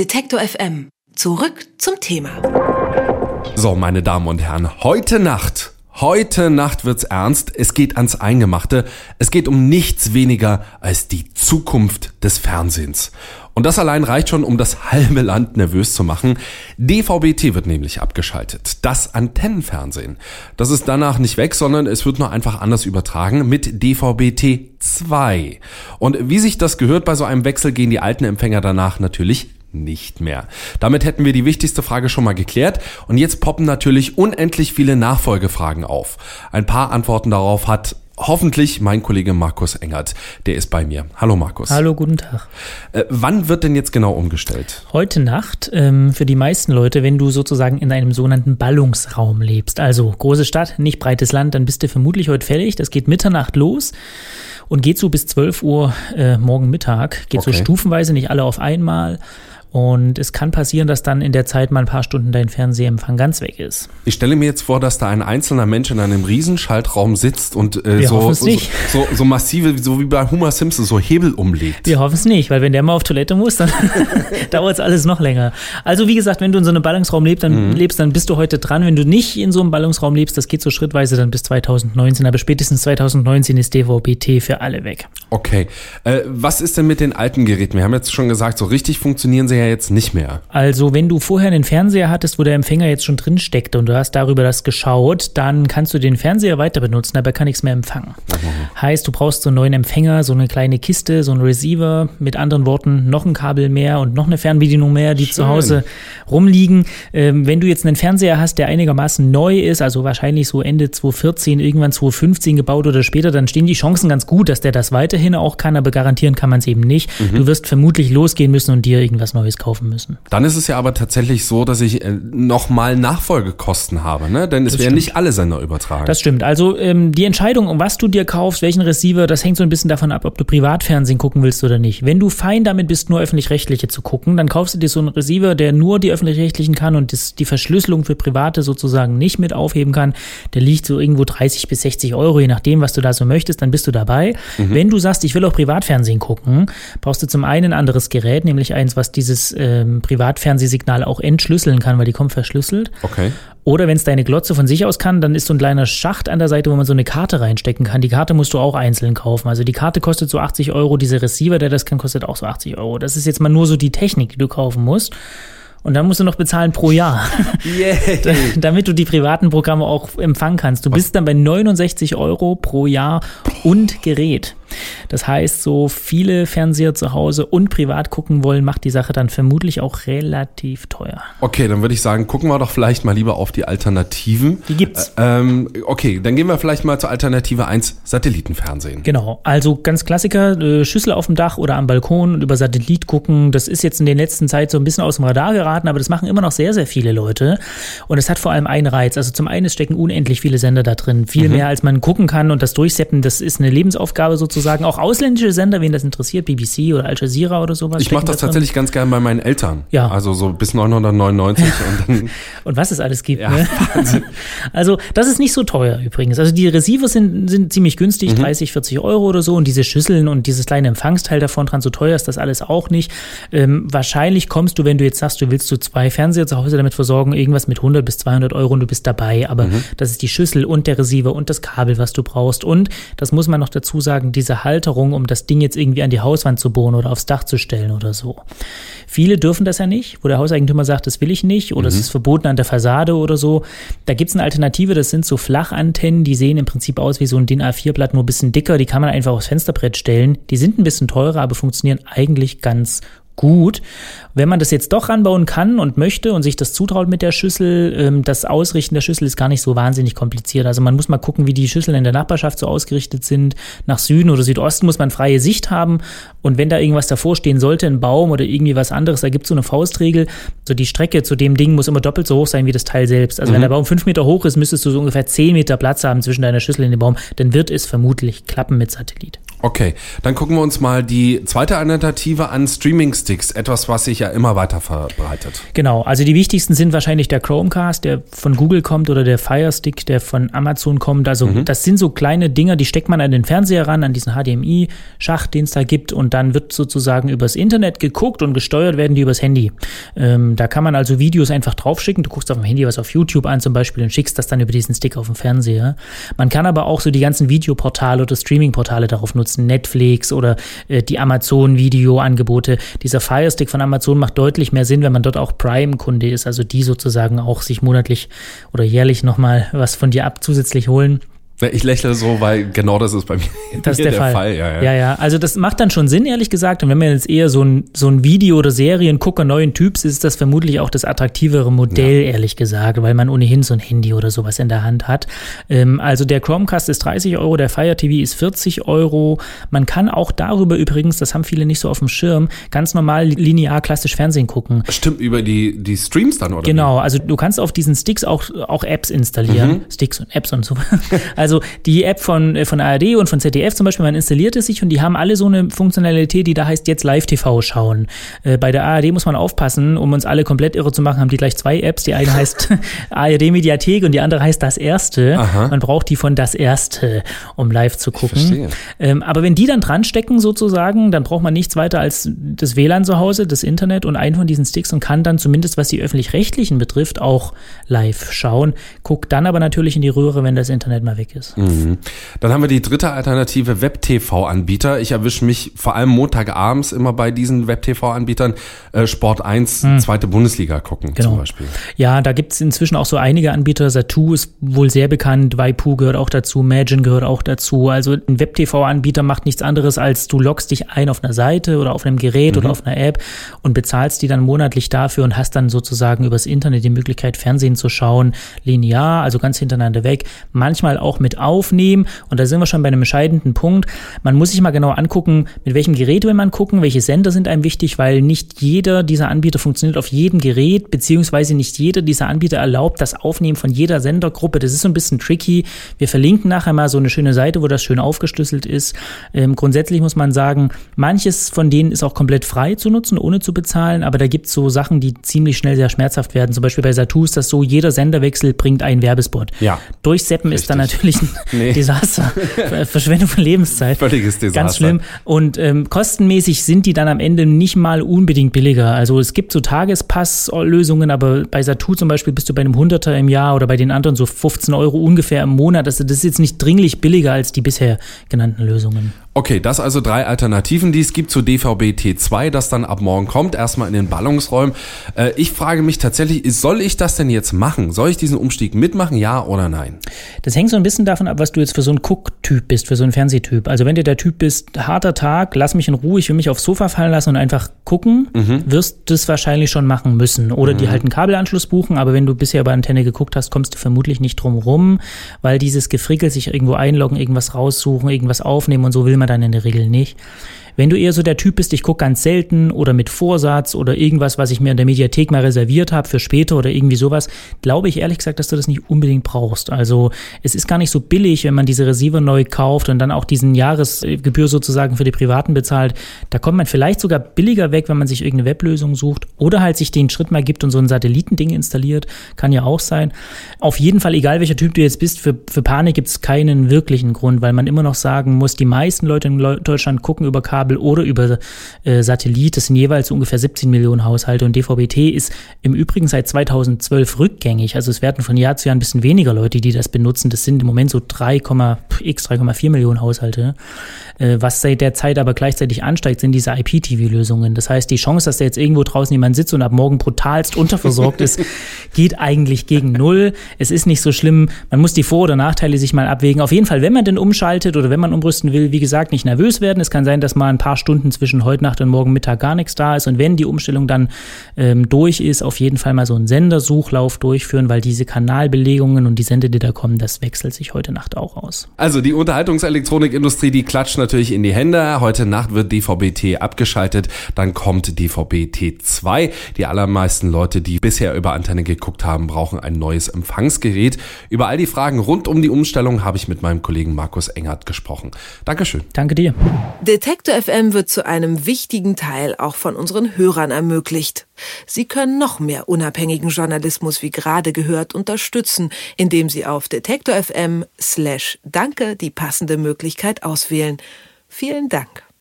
Detektor FM. Zurück zum Thema. So, meine Damen und Herren, heute Nacht, heute Nacht wird's ernst. Es geht ans Eingemachte. Es geht um nichts weniger als die Zukunft des Fernsehens. Und das allein reicht schon, um das halbe Land nervös zu machen. DVB-T wird nämlich abgeschaltet. Das Antennenfernsehen. Das ist danach nicht weg, sondern es wird nur einfach anders übertragen mit DVB-T 2. Und wie sich das gehört bei so einem Wechsel, gehen die alten Empfänger danach natürlich nicht mehr. Damit hätten wir die wichtigste Frage schon mal geklärt und jetzt poppen natürlich unendlich viele Nachfolgefragen auf. Ein paar Antworten darauf hat hoffentlich mein Kollege Markus Engert. Der ist bei mir. Hallo Markus. Hallo, guten Tag. Äh, wann wird denn jetzt genau umgestellt? Heute Nacht ähm, für die meisten Leute, wenn du sozusagen in einem sogenannten Ballungsraum lebst. Also große Stadt, nicht breites Land, dann bist du vermutlich heute fällig. Das geht Mitternacht los und geht so bis 12 Uhr äh, morgen Mittag. Geht okay. so stufenweise, nicht alle auf einmal. Und es kann passieren, dass dann in der Zeit mal ein paar Stunden dein Fernsehempfang ganz weg ist. Ich stelle mir jetzt vor, dass da ein einzelner Mensch in einem Riesenschaltraum sitzt und äh, so, so, so, so, massive, so wie bei Homer Simpson, so Hebel umlegt. Wir hoffen es nicht, weil wenn der mal auf Toilette muss, dann dauert es alles noch länger. Also wie gesagt, wenn du in so einem Ballungsraum lebst dann, mhm. lebst, dann bist du heute dran. Wenn du nicht in so einem Ballungsraum lebst, das geht so schrittweise dann bis 2019, aber spätestens 2019 ist DVB-T für alle weg. Okay. Äh, was ist denn mit den alten Geräten? Wir haben jetzt schon gesagt, so richtig funktionieren sie ja jetzt nicht mehr. Also, wenn du vorher einen Fernseher hattest, wo der Empfänger jetzt schon drin steckte und du hast darüber das geschaut, dann kannst du den Fernseher weiter benutzen, aber kann nichts mehr empfangen. Mhm. Heißt, du brauchst so einen neuen Empfänger, so eine kleine Kiste, so einen Receiver, mit anderen Worten, noch ein Kabel mehr und noch eine Fernbedienung mehr, die Schön. zu Hause rumliegen. Ähm, wenn du jetzt einen Fernseher hast, der einigermaßen neu ist, also wahrscheinlich so Ende 2014, irgendwann 2015 gebaut oder später, dann stehen die Chancen ganz gut, dass der das weiterhin auch kann, aber garantieren kann man es eben nicht. Mhm. Du wirst vermutlich losgehen müssen und dir irgendwas Neues kaufen müssen. Dann ist es ja aber tatsächlich so, dass ich äh, nochmal Nachfolgekosten habe, ne? Denn es werden nicht alle Sender übertragen. Das stimmt. Also ähm, die Entscheidung, um was du dir kaufst, welchen Receiver, das hängt so ein bisschen davon ab, ob du Privatfernsehen gucken willst oder nicht. Wenn du fein damit bist, nur öffentlich-rechtliche zu gucken, dann kaufst du dir so einen Receiver, der nur die öffentlich-rechtlichen kann und das, die Verschlüsselung für Private sozusagen nicht mit aufheben kann. Der liegt so irgendwo 30 bis 60 Euro, je nachdem, was du da so möchtest, dann bist du dabei. Mhm. Wenn du sagst, ich will auch Privatfernsehen gucken, brauchst du zum einen ein anderes Gerät, nämlich eins, was dieses ähm, Privatfernsehsignal auch entschlüsseln kann, weil die kommen verschlüsselt. Okay. Oder wenn es deine Glotze von sich aus kann, dann ist so ein kleiner Schacht an der Seite, wo man so eine Karte reinstecken kann. Die Karte musst du auch einzeln kaufen. Also die Karte kostet so 80 Euro, dieser Receiver, der das kann, kostet auch so 80 Euro. Das ist jetzt mal nur so die Technik, die du kaufen musst. Und dann musst du noch bezahlen pro Jahr, yeah. damit du die privaten Programme auch empfangen kannst. Du bist dann bei 69 Euro pro Jahr und Gerät. Das heißt, so viele Fernseher zu Hause und privat gucken wollen, macht die Sache dann vermutlich auch relativ teuer. Okay, dann würde ich sagen, gucken wir doch vielleicht mal lieber auf die Alternativen. Die gibt's. Ähm, okay, dann gehen wir vielleicht mal zur Alternative 1, Satellitenfernsehen. Genau, also ganz Klassiker, äh, Schüssel auf dem Dach oder am Balkon und über Satellit gucken. Das ist jetzt in den letzten Zeit so ein bisschen aus dem Radar geraten, aber das machen immer noch sehr, sehr viele Leute. Und es hat vor allem einen Reiz. Also zum einen stecken unendlich viele Sender da drin. Viel mhm. mehr, als man gucken kann und das Durchseppen, das ist eine Lebensaufgabe sozusagen sozusagen auch ausländische Sender, wen das interessiert, BBC oder Al Jazeera oder sowas. Ich mache das tatsächlich ganz gerne bei meinen Eltern. Ja. Also so bis 999 und dann. und was es alles gibt. Ja, ne? Also das ist nicht so teuer übrigens. Also die Receiver sind, sind ziemlich günstig, mhm. 30, 40 Euro oder so und diese Schüsseln und dieses kleine Empfangsteil davon dran, so teuer ist das alles auch nicht. Ähm, wahrscheinlich kommst du, wenn du jetzt sagst, du willst so zwei Fernseher zu Hause damit versorgen, irgendwas mit 100 bis 200 Euro und du bist dabei. Aber mhm. das ist die Schüssel und der Receiver und das Kabel, was du brauchst. Und das muss man noch dazu sagen, diese diese Halterung, um das Ding jetzt irgendwie an die Hauswand zu bohren oder aufs Dach zu stellen oder so. Viele dürfen das ja nicht, wo der Hauseigentümer sagt, das will ich nicht oder mhm. es ist verboten an der Fassade oder so. Da gibt es eine Alternative, das sind so Flachantennen, die sehen im Prinzip aus wie so ein DIN A4-Blatt, nur ein bisschen dicker, die kann man einfach aufs Fensterbrett stellen. Die sind ein bisschen teurer, aber funktionieren eigentlich ganz gut. Wenn man das jetzt doch ranbauen kann und möchte und sich das zutraut mit der Schüssel, ähm, das Ausrichten der Schüssel ist gar nicht so wahnsinnig kompliziert. Also man muss mal gucken, wie die Schüsseln in der Nachbarschaft so ausgerichtet sind. Nach Süden oder Südosten muss man freie Sicht haben. Und wenn da irgendwas davor stehen sollte, ein Baum oder irgendwie was anderes, da gibt es so eine Faustregel. So die Strecke zu dem Ding muss immer doppelt so hoch sein wie das Teil selbst. Also mhm. wenn der Baum fünf Meter hoch ist, müsstest du so ungefähr zehn Meter Platz haben zwischen deiner Schüssel und dem Baum. Dann wird es vermutlich klappen mit Satellit. Okay, dann gucken wir uns mal die zweite Alternative an Streaming-Sticks, etwas, was sich ja immer weiter verbreitet. Genau, also die wichtigsten sind wahrscheinlich der Chromecast, der von Google kommt, oder der Fire Stick, der von Amazon kommt. Also mhm. das sind so kleine Dinger, die steckt man an den Fernseher ran, an diesen HDMI-Schacht, den es da gibt, und dann wird sozusagen übers Internet geguckt und gesteuert werden die übers Handy. Ähm, da kann man also Videos einfach draufschicken. Du guckst auf dem Handy was auf YouTube an zum Beispiel und schickst das dann über diesen Stick auf den Fernseher. Man kann aber auch so die ganzen Videoportale oder Streaming-Portale darauf nutzen nutzen, Netflix oder äh, die Amazon-Video-Angebote. Dieser Fire Stick von Amazon macht deutlich mehr Sinn, wenn man dort auch Prime-Kunde ist, also die sozusagen auch sich monatlich oder jährlich nochmal was von dir ab zusätzlich holen. Ich lächle so, weil genau das ist bei mir. Das ist der, der Fall. Fall. Ja, ja. ja, ja. Also das macht dann schon Sinn, ehrlich gesagt. Und wenn man jetzt eher so ein, so ein Video- oder Seriengucker neuen Typs ist, das vermutlich auch das attraktivere Modell, ja. ehrlich gesagt, weil man ohnehin so ein Handy oder sowas in der Hand hat. Ähm, also der Chromecast ist 30 Euro, der Fire TV ist 40 Euro. Man kann auch darüber übrigens, das haben viele nicht so auf dem Schirm, ganz normal linear klassisch Fernsehen gucken. Stimmt, über die, die Streams dann, oder? Genau, also du kannst auf diesen Sticks auch, auch Apps installieren. Mhm. Sticks und Apps und so. Also Also die App von, äh, von ARD und von ZDF zum Beispiel, man installiert es sich und die haben alle so eine Funktionalität, die da heißt jetzt Live-TV schauen. Äh, bei der ARD muss man aufpassen, um uns alle komplett irre zu machen, haben die gleich zwei Apps. Die eine heißt ARD Mediathek und die andere heißt Das Erste. Aha. Man braucht die von Das Erste, um live zu gucken. Ähm, aber wenn die dann dran stecken sozusagen, dann braucht man nichts weiter als das WLAN zu Hause, das Internet und einen von diesen Sticks und kann dann zumindest, was die öffentlich-rechtlichen betrifft, auch live schauen. Guckt dann aber natürlich in die Röhre, wenn das Internet mal weg ist ist. Mhm. Dann haben wir die dritte Alternative, Web-TV-Anbieter. Ich erwische mich vor allem Montagabends immer bei diesen Web-TV-Anbietern äh, Sport 1, mhm. zweite Bundesliga gucken genau. zum Beispiel. Ja, da gibt es inzwischen auch so einige Anbieter. Satu ist wohl sehr bekannt, Waipu gehört auch dazu, Magin gehört auch dazu. Also ein Web-TV-Anbieter macht nichts anderes, als du loggst dich ein auf einer Seite oder auf einem Gerät mhm. oder auf einer App und bezahlst die dann monatlich dafür und hast dann sozusagen übers Internet die Möglichkeit, Fernsehen zu schauen, linear, also ganz hintereinander weg, manchmal auch mit aufnehmen. Und da sind wir schon bei einem entscheidenden Punkt. Man muss sich mal genau angucken, mit welchem Gerät will man gucken, welche Sender sind einem wichtig, weil nicht jeder dieser Anbieter funktioniert auf jedem Gerät, beziehungsweise nicht jeder dieser Anbieter erlaubt das Aufnehmen von jeder Sendergruppe. Das ist so ein bisschen tricky. Wir verlinken nachher mal so eine schöne Seite, wo das schön aufgeschlüsselt ist. Ähm, grundsätzlich muss man sagen, manches von denen ist auch komplett frei zu nutzen, ohne zu bezahlen, aber da gibt es so Sachen, die ziemlich schnell sehr schmerzhaft werden. Zum Beispiel bei Satu ist das so, jeder Senderwechsel bringt einen Werbespot. Ja. Durchseppen ist dann natürlich ein nee. Desaster. Verschwendung von Lebenszeit. Völliges Desaster. Ganz schlimm. Und ähm, kostenmäßig sind die dann am Ende nicht mal unbedingt billiger. Also es gibt so Tagespasslösungen, aber bei Satu zum Beispiel bist du bei einem Hunderter im Jahr oder bei den anderen so 15 Euro ungefähr im Monat. Also das ist jetzt nicht dringlich billiger als die bisher genannten Lösungen. Okay, das also drei Alternativen, die es gibt zu DVB T2, das dann ab morgen kommt, erstmal in den Ballungsräumen. Äh, ich frage mich tatsächlich, soll ich das denn jetzt machen? Soll ich diesen Umstieg mitmachen, ja oder nein? Das hängt so ein bisschen davon ab, was du jetzt für so ein Cook-Typ bist, für so ein Fernsehtyp. Also wenn du der Typ bist, harter Tag, lass mich in Ruhe, ich will mich aufs Sofa fallen lassen und einfach gucken, mhm. wirst du es wahrscheinlich schon machen müssen. Oder mhm. die halt einen Kabelanschluss buchen, aber wenn du bisher bei Antenne geguckt hast, kommst du vermutlich nicht drum rum, weil dieses Gefrickel, sich irgendwo einloggen, irgendwas raussuchen, irgendwas aufnehmen und so will man dann in der Regel nicht. Wenn du eher so der Typ bist, ich gucke ganz selten oder mit Vorsatz oder irgendwas, was ich mir in der Mediathek mal reserviert habe für später oder irgendwie sowas, glaube ich ehrlich gesagt, dass du das nicht unbedingt brauchst. Also es ist gar nicht so billig, wenn man diese Receiver neu kauft und dann auch diesen Jahresgebühr sozusagen für die Privaten bezahlt. Da kommt man vielleicht sogar billiger weg, wenn man sich irgendeine Weblösung sucht oder halt sich den Schritt mal gibt und so ein Satellitending installiert. Kann ja auch sein. Auf jeden Fall, egal welcher Typ du jetzt bist, für, für Panik gibt es keinen wirklichen Grund, weil man immer noch sagen muss, die meisten Leute in Deutschland gucken über Kabel Kabel oder über äh, Satellit. Das sind jeweils ungefähr 17 Millionen Haushalte und DVB-T ist im Übrigen seit 2012 rückgängig. Also es werden von Jahr zu Jahr ein bisschen weniger Leute, die das benutzen. Das sind im Moment so 3, x 3,4 Millionen Haushalte. Äh, was seit der Zeit aber gleichzeitig ansteigt, sind diese IPTV-Lösungen. Das heißt, die Chance, dass da jetzt irgendwo draußen jemand sitzt und ab morgen brutalst unterversorgt ist, geht eigentlich gegen null. Es ist nicht so schlimm. Man muss die Vor- oder Nachteile sich mal abwägen. Auf jeden Fall, wenn man denn umschaltet oder wenn man umrüsten will, wie gesagt, nicht nervös werden. Es kann sein, dass mal ein paar Stunden zwischen heute Nacht und morgen Mittag gar nichts da ist. Und wenn die Umstellung dann ähm, durch ist, auf jeden Fall mal so einen Sendersuchlauf durchführen, weil diese Kanalbelegungen und die Sender, die da kommen, das wechselt sich heute Nacht auch aus. Also die Unterhaltungselektronikindustrie, die klatscht natürlich in die Hände. Heute Nacht wird DVB-T abgeschaltet, dann kommt DVB-T2. Die allermeisten Leute, die bisher über Antenne geguckt haben, brauchen ein neues Empfangsgerät. Über all die Fragen rund um die Umstellung habe ich mit meinem Kollegen Markus Engert gesprochen. Dankeschön. Danke dir. Detektor FM wird zu einem wichtigen Teil auch von unseren Hörern ermöglicht. Sie können noch mehr unabhängigen Journalismus wie gerade gehört unterstützen, indem Sie auf detektor FM slash danke die passende Möglichkeit auswählen. Vielen Dank.